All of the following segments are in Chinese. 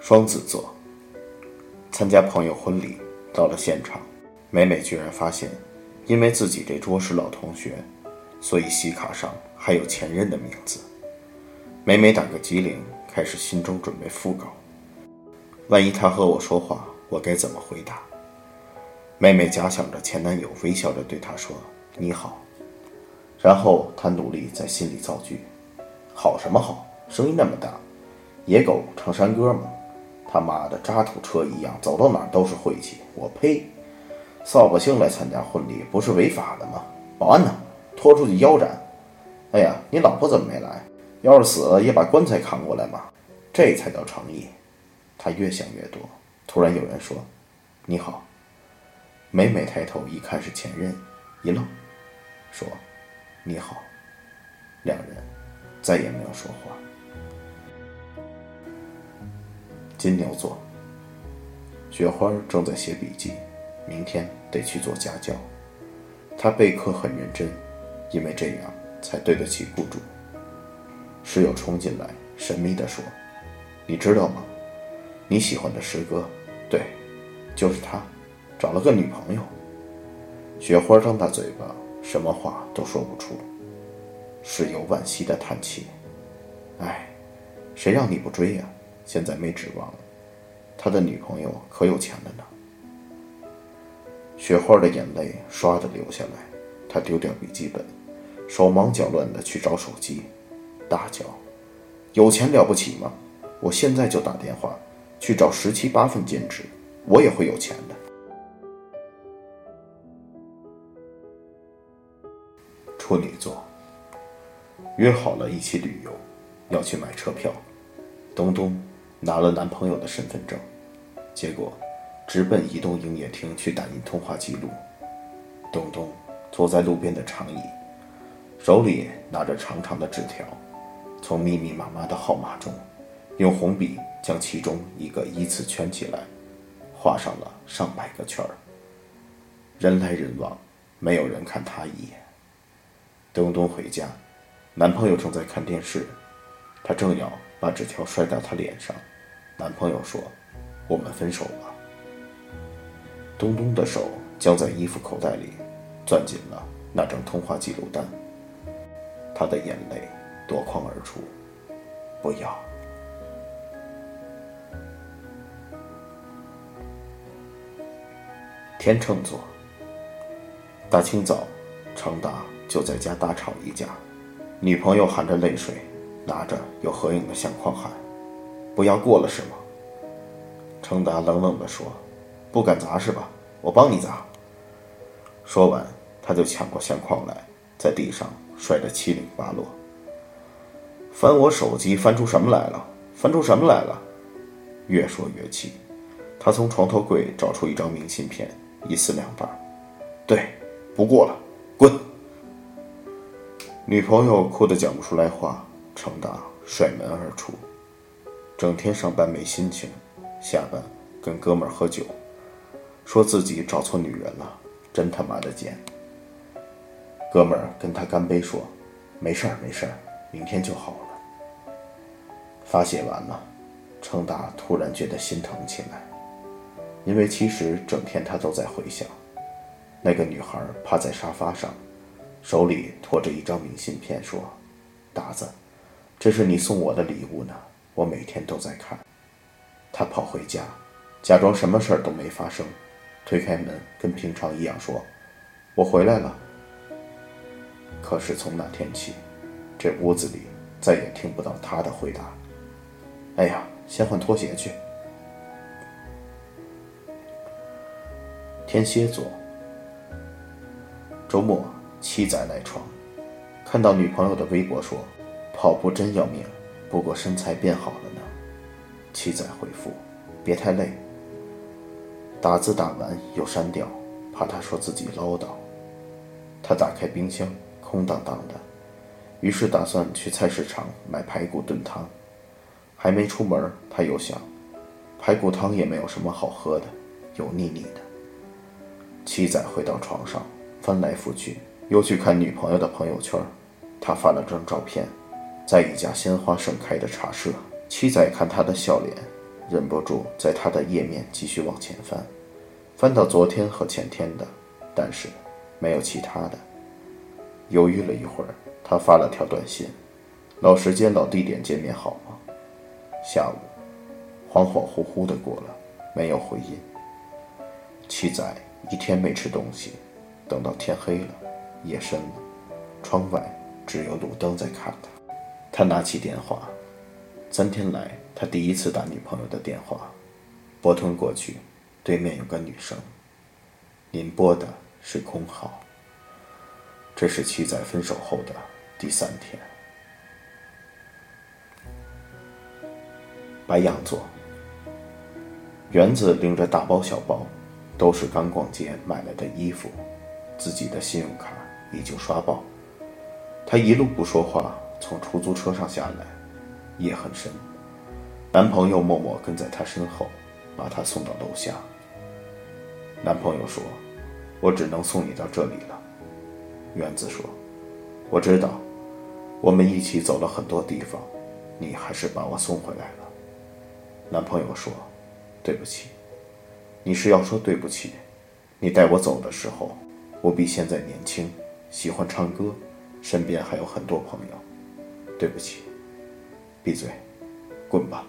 双子座参加朋友婚礼，到了现场，美美居然发现，因为自己这桌是老同学，所以喜卡上还有前任的名字。美美打个机灵，开始心中准备复稿。万一他和我说话，我该怎么回答？妹妹假想着前男友，微笑着对她说：“你好。”然后她努力在心里造句：“好什么好？声音那么大，野狗唱山歌吗？他妈的渣土车一样，走到哪都是晦气。我呸！扫把星来参加婚礼不是违法的吗？保安呢？拖出去腰斩！哎呀，你老婆怎么没来？要是死了也把棺材扛过来嘛，这才叫诚意。”他越想越多，突然有人说：“你好。”美美抬头一看是前任，一愣，说：“你好。”两人再也没有说话。金牛座，雪花正在写笔记，明天得去做家教。她备课很认真，因为这样才对得起雇主。室友冲进来，神秘地说：“你知道吗？你喜欢的师哥，对，就是他。”找了个女朋友，雪花张大嘴巴，什么话都说不出。室友惋惜的叹气：“哎，谁让你不追呀？现在没指望了。他的女朋友可有钱了呢。”雪花的眼泪唰的流下来，她丢掉笔记本，手忙脚乱的去找手机，大叫：“有钱了不起吗？我现在就打电话去找十七八份兼职，我也会有钱的。”处女座约好了一起旅游，要去买车票。东东拿了男朋友的身份证，结果直奔移动营业厅去打印通话记录。东东坐在路边的长椅，手里拿着长长的纸条，从密密麻麻的号码中，用红笔将其中一个依次圈起来，画上了上百个圈儿。人来人往，没有人看他一眼。东东回家，男朋友正在看电视，他正要把纸条摔到他脸上，男朋友说：“我们分手吧。”东东的手将在衣服口袋里攥紧了那张通话记录单，他的眼泪夺眶而出。不要。天秤座，大清早，程达。就在家大吵一架，女朋友含着泪水，拿着有合影的相框喊：“不要过了是吗？”程达冷冷地说：“不敢砸是吧？我帮你砸。”说完，他就抢过相框来，在地上摔得七零八落。翻我手机，翻出什么来了？翻出什么来了？越说越气，他从床头柜找出一张明信片，一撕两半。对，不过了，滚！女朋友哭得讲不出来话，程达甩门而出。整天上班没心情，下班跟哥们儿喝酒，说自己找错女人了，真他妈的贱。哥们儿跟他干杯说：“没事儿没事儿，明天就好了。”发泄完了，程达突然觉得心疼起来，因为其实整天他都在回想，那个女孩趴在沙发上。手里托着一张明信片，说：“达子，这是你送我的礼物呢，我每天都在看。”他跑回家，假装什么事儿都没发生，推开门，跟平常一样说：“我回来了。”可是从那天起，这屋子里再也听不到他的回答。哎呀，先换拖鞋去。天蝎座，周末。七仔赖床，看到女朋友的微博说：“跑步真要命，不过身材变好了呢。”七仔回复：“别太累。”打字打完又删掉，怕他说自己唠叨。他打开冰箱，空荡荡的，于是打算去菜市场买排骨炖汤。还没出门，他又想，排骨汤也没有什么好喝的，油腻腻的。七仔回到床上，翻来覆去。又去看女朋友的朋友圈，他发了张照片，在一家鲜花盛开的茶社。七仔看他的笑脸，忍不住在他的页面继续往前翻，翻到昨天和前天的，但是没有其他的。犹豫了一会儿，他发了条短信：“老时间、老地点见面好吗？”下午，恍恍惚惚的过了，没有回音。七仔一天没吃东西，等到天黑了，夜深了，窗外只有路灯在看他。他拿起电话，三天来他第一次打女朋友的电话，拨通过去，对面有个女生：“您拨的是空号。”这是七仔分手后的第三天。白羊座，园子拎着大包小包，都是刚逛街买来的衣服，自己的信用卡已经刷爆。他一路不说话，从出租车上下来，夜很深，男朋友默默跟在她身后，把她送到楼下。男朋友说：“我只能送你到这里了。”园子说：“我知道，我们一起走了很多地方，你还是把我送回来了。”男朋友说：“对不起。”你是要说对不起？你带我走的时候，我比现在年轻，喜欢唱歌，身边还有很多朋友。对不起。闭嘴，滚吧。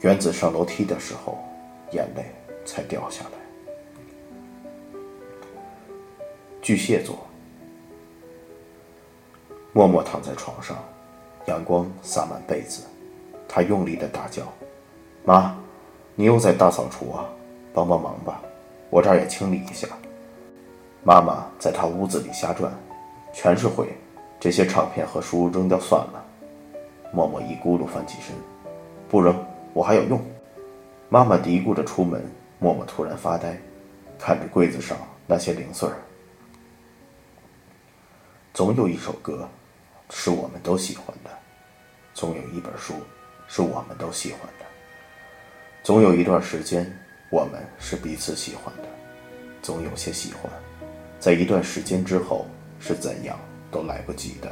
原子上楼梯的时候，眼泪才掉下来。巨蟹座，默默躺在床上，阳光洒满被子，他用力的大叫：“妈，你又在大扫除啊？帮帮忙吧，我这儿也清理一下。”妈妈在他屋子里瞎转，全是灰，这些唱片和书扔掉算了。默默一咕噜翻起身，不扔，我还有用。妈妈嘀咕着出门，默默突然发呆，看着柜子上那些零碎儿。总有一首歌，是我们都喜欢的；总有一本书，是我们都喜欢的；总有一段时间，我们是彼此喜欢的；总有些喜欢，在一段时间之后是怎样都来不及的；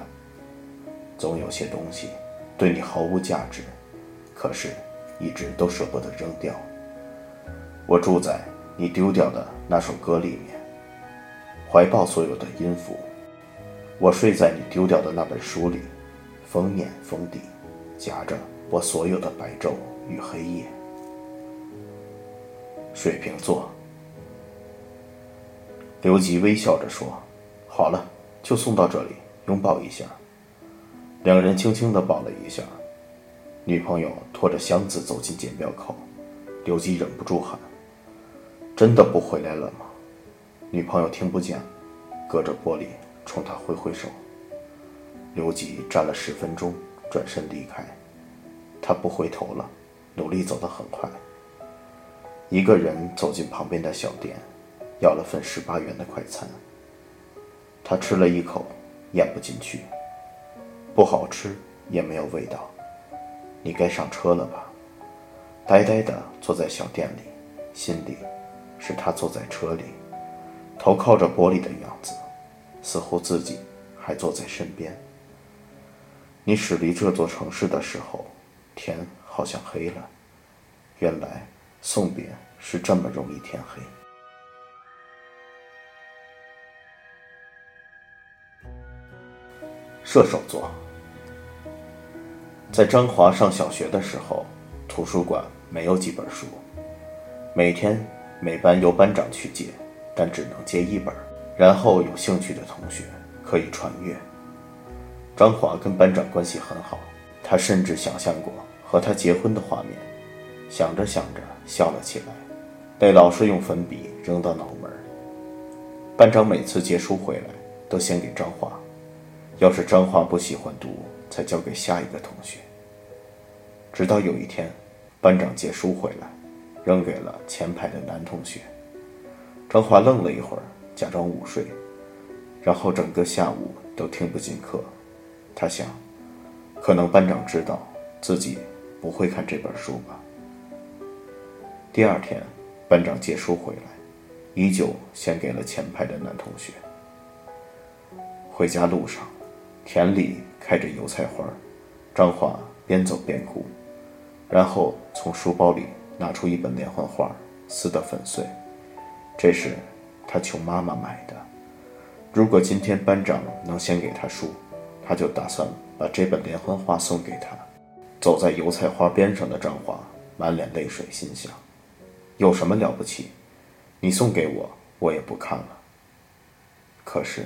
总有些东西，对你毫无价值，可是一直都舍不得扔掉。我住在你丢掉的那首歌里面，怀抱所有的音符。我睡在你丢掉的那本书里，封面封底夹着我所有的白昼与黑夜。水瓶座，刘吉微笑着说：“好了，就送到这里，拥抱一下。”两人轻轻的抱了一下。女朋友拖着箱子走进检票口，刘吉忍不住喊：“真的不回来了吗？”女朋友听不见，隔着玻璃。冲他挥挥手，刘吉站了十分钟，转身离开。他不回头了，努力走得很快。一个人走进旁边的小店，要了份十八元的快餐。他吃了一口，咽不进去，不好吃，也没有味道。你该上车了吧？呆呆地坐在小店里，心里是他坐在车里，头靠着玻璃的样子。似乎自己还坐在身边。你驶离这座城市的时候，天好像黑了。原来送别是这么容易天黑。射手座，在张华上小学的时候，图书馆没有几本书，每天每班由班长去借，但只能借一本。然后有兴趣的同学可以传阅。张华跟班长关系很好，他甚至想象过和他结婚的画面，想着想着笑了起来，被老师用粉笔扔到脑门。班长每次借书回来都先给张华，要是张华不喜欢读，才交给下一个同学。直到有一天，班长借书回来，扔给了前排的男同学。张华愣了一会儿。假装午睡，然后整个下午都听不进课。他想，可能班长知道自己不会看这本书吧。第二天，班长借书回来，依旧先给了前排的男同学。回家路上，田里开着油菜花，张华边走边哭。然后从书包里拿出一本连环画，撕得粉碎。这是他求妈妈买的。如果今天班长能先给他书，他就打算把这本连环画送给他。走在油菜花边上的张华满脸泪水，心想：有什么了不起？你送给我，我也不看了。可是，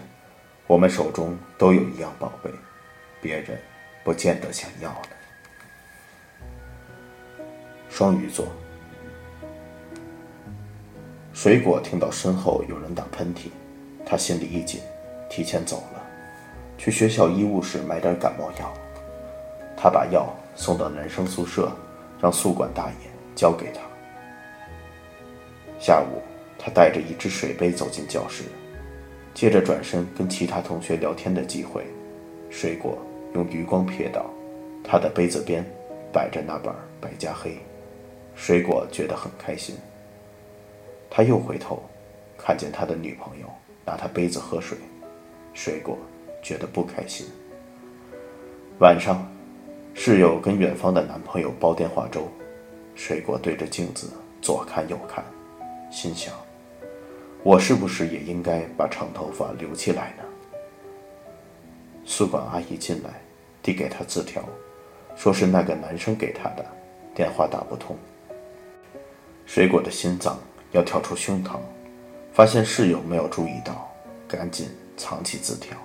我们手中都有一样宝贝，别人不见得想要的。双鱼座，水果听到身后有人打喷嚏，他心里一紧，提前走了，去学校医务室买点感冒药。他把药送到男生宿舍，让宿管大爷交给他。下午，他带着一只水杯走进教室，接着转身跟其他同学聊天的机会，水果用余光瞥到他的杯子边摆着那本《白加黑》。水果觉得很开心。他又回头，看见他的女朋友拿他杯子喝水，水果觉得不开心。晚上，室友跟远方的男朋友煲电话粥，水果对着镜子左看右看，心想：我是不是也应该把长头发留起来呢？宿管阿姨进来，递给他字条，说是那个男生给他的，电话打不通。水果的心脏要跳出胸膛，发现室友没有注意到，赶紧藏起字条。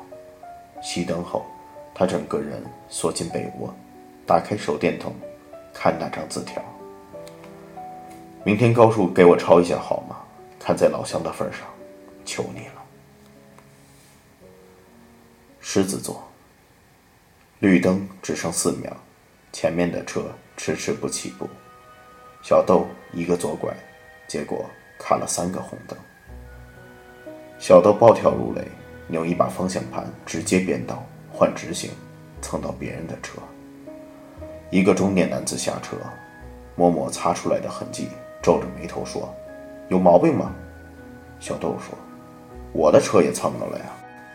熄灯后，他整个人缩进被窝，打开手电筒，看那张字条。明天高数给我抄一下好吗？看在老乡的份上，求你了。狮子座。绿灯只剩四秒，前面的车迟迟不起步。小豆一个左拐，结果卡了三个红灯。小豆暴跳如雷，扭一把方向盘，直接变道换直行，蹭到别人的车。一个中年男子下车，摸摸擦出来的痕迹，皱着眉头说：“有毛病吗？”小豆说：“我的车也蹭到了呀。”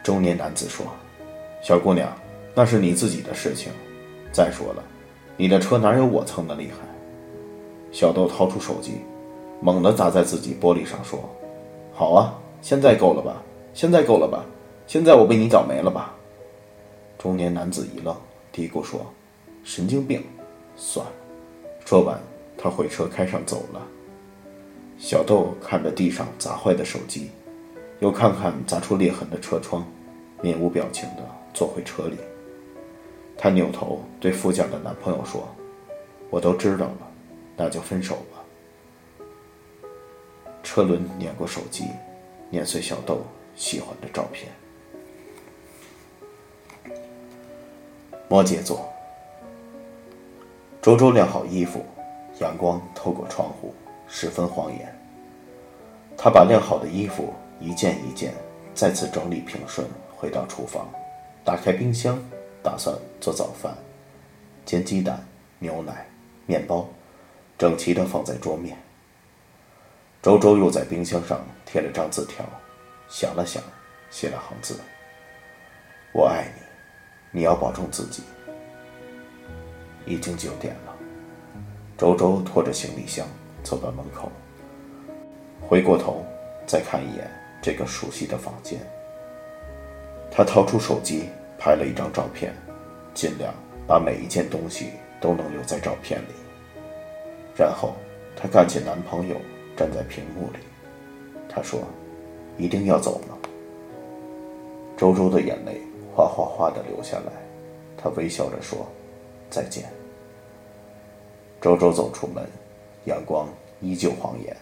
中年男子说：“小姑娘，那是你自己的事情。再说了，你的车哪有我蹭的厉害？”小豆掏出手机，猛地砸在自己玻璃上，说：“好啊，现在够了吧？现在够了吧？现在我被你找没了吧？”中年男子一愣，嘀咕说：“神经病，算了。”说完，他回车开上走了。小豆看着地上砸坏的手机，又看看砸出裂痕的车窗，面无表情地坐回车里。他扭头对副驾的男朋友说：“我都知道了。”那就分手吧。车轮碾过手机，碾碎小豆喜欢的照片。摩羯座，周周晾好衣服，阳光透过窗户，十分晃眼。他把晾好的衣服一件一件再次整理平顺，回到厨房，打开冰箱，打算做早饭，煎鸡蛋、牛奶、面包。整齐地放在桌面。周周又在冰箱上贴了张字条，想了想，写了行字：“我爱你，你要保重自己。”已经九点了，周周拖着行李箱走到门口，回过头再看一眼这个熟悉的房间。他掏出手机拍了一张照片，尽量把每一件东西都能留在照片里。然后，她看见男朋友站在屏幕里，他说：“一定要走吗？”周周的眼泪哗哗哗的流下来，她微笑着说：“再见。”周周走出门，阳光依旧晃眼，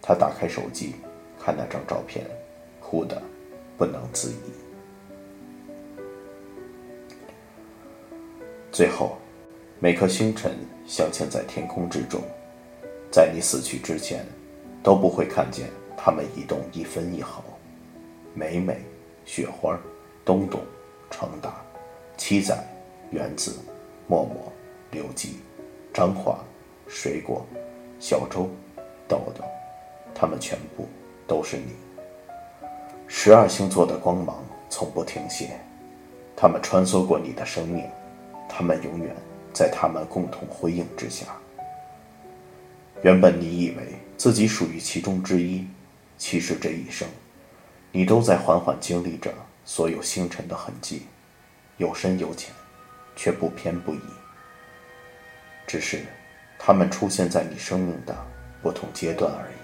他打开手机看那张照片，哭得不能自已。最后。每颗星辰镶嵌在天空之中，在你死去之前，都不会看见它们移动一分一毫。美美、雪花、东东、成达、七仔、原子、默默、刘基、张华、水果、小周、豆豆，他们全部都是你。十二星座的光芒从不停歇，他们穿梭过你的生命，他们永远。在他们共同辉映之下，原本你以为自己属于其中之一，其实这一生，你都在缓缓经历着所有星辰的痕迹，有深有浅，却不偏不倚。只是，他们出现在你生命的不同阶段而已。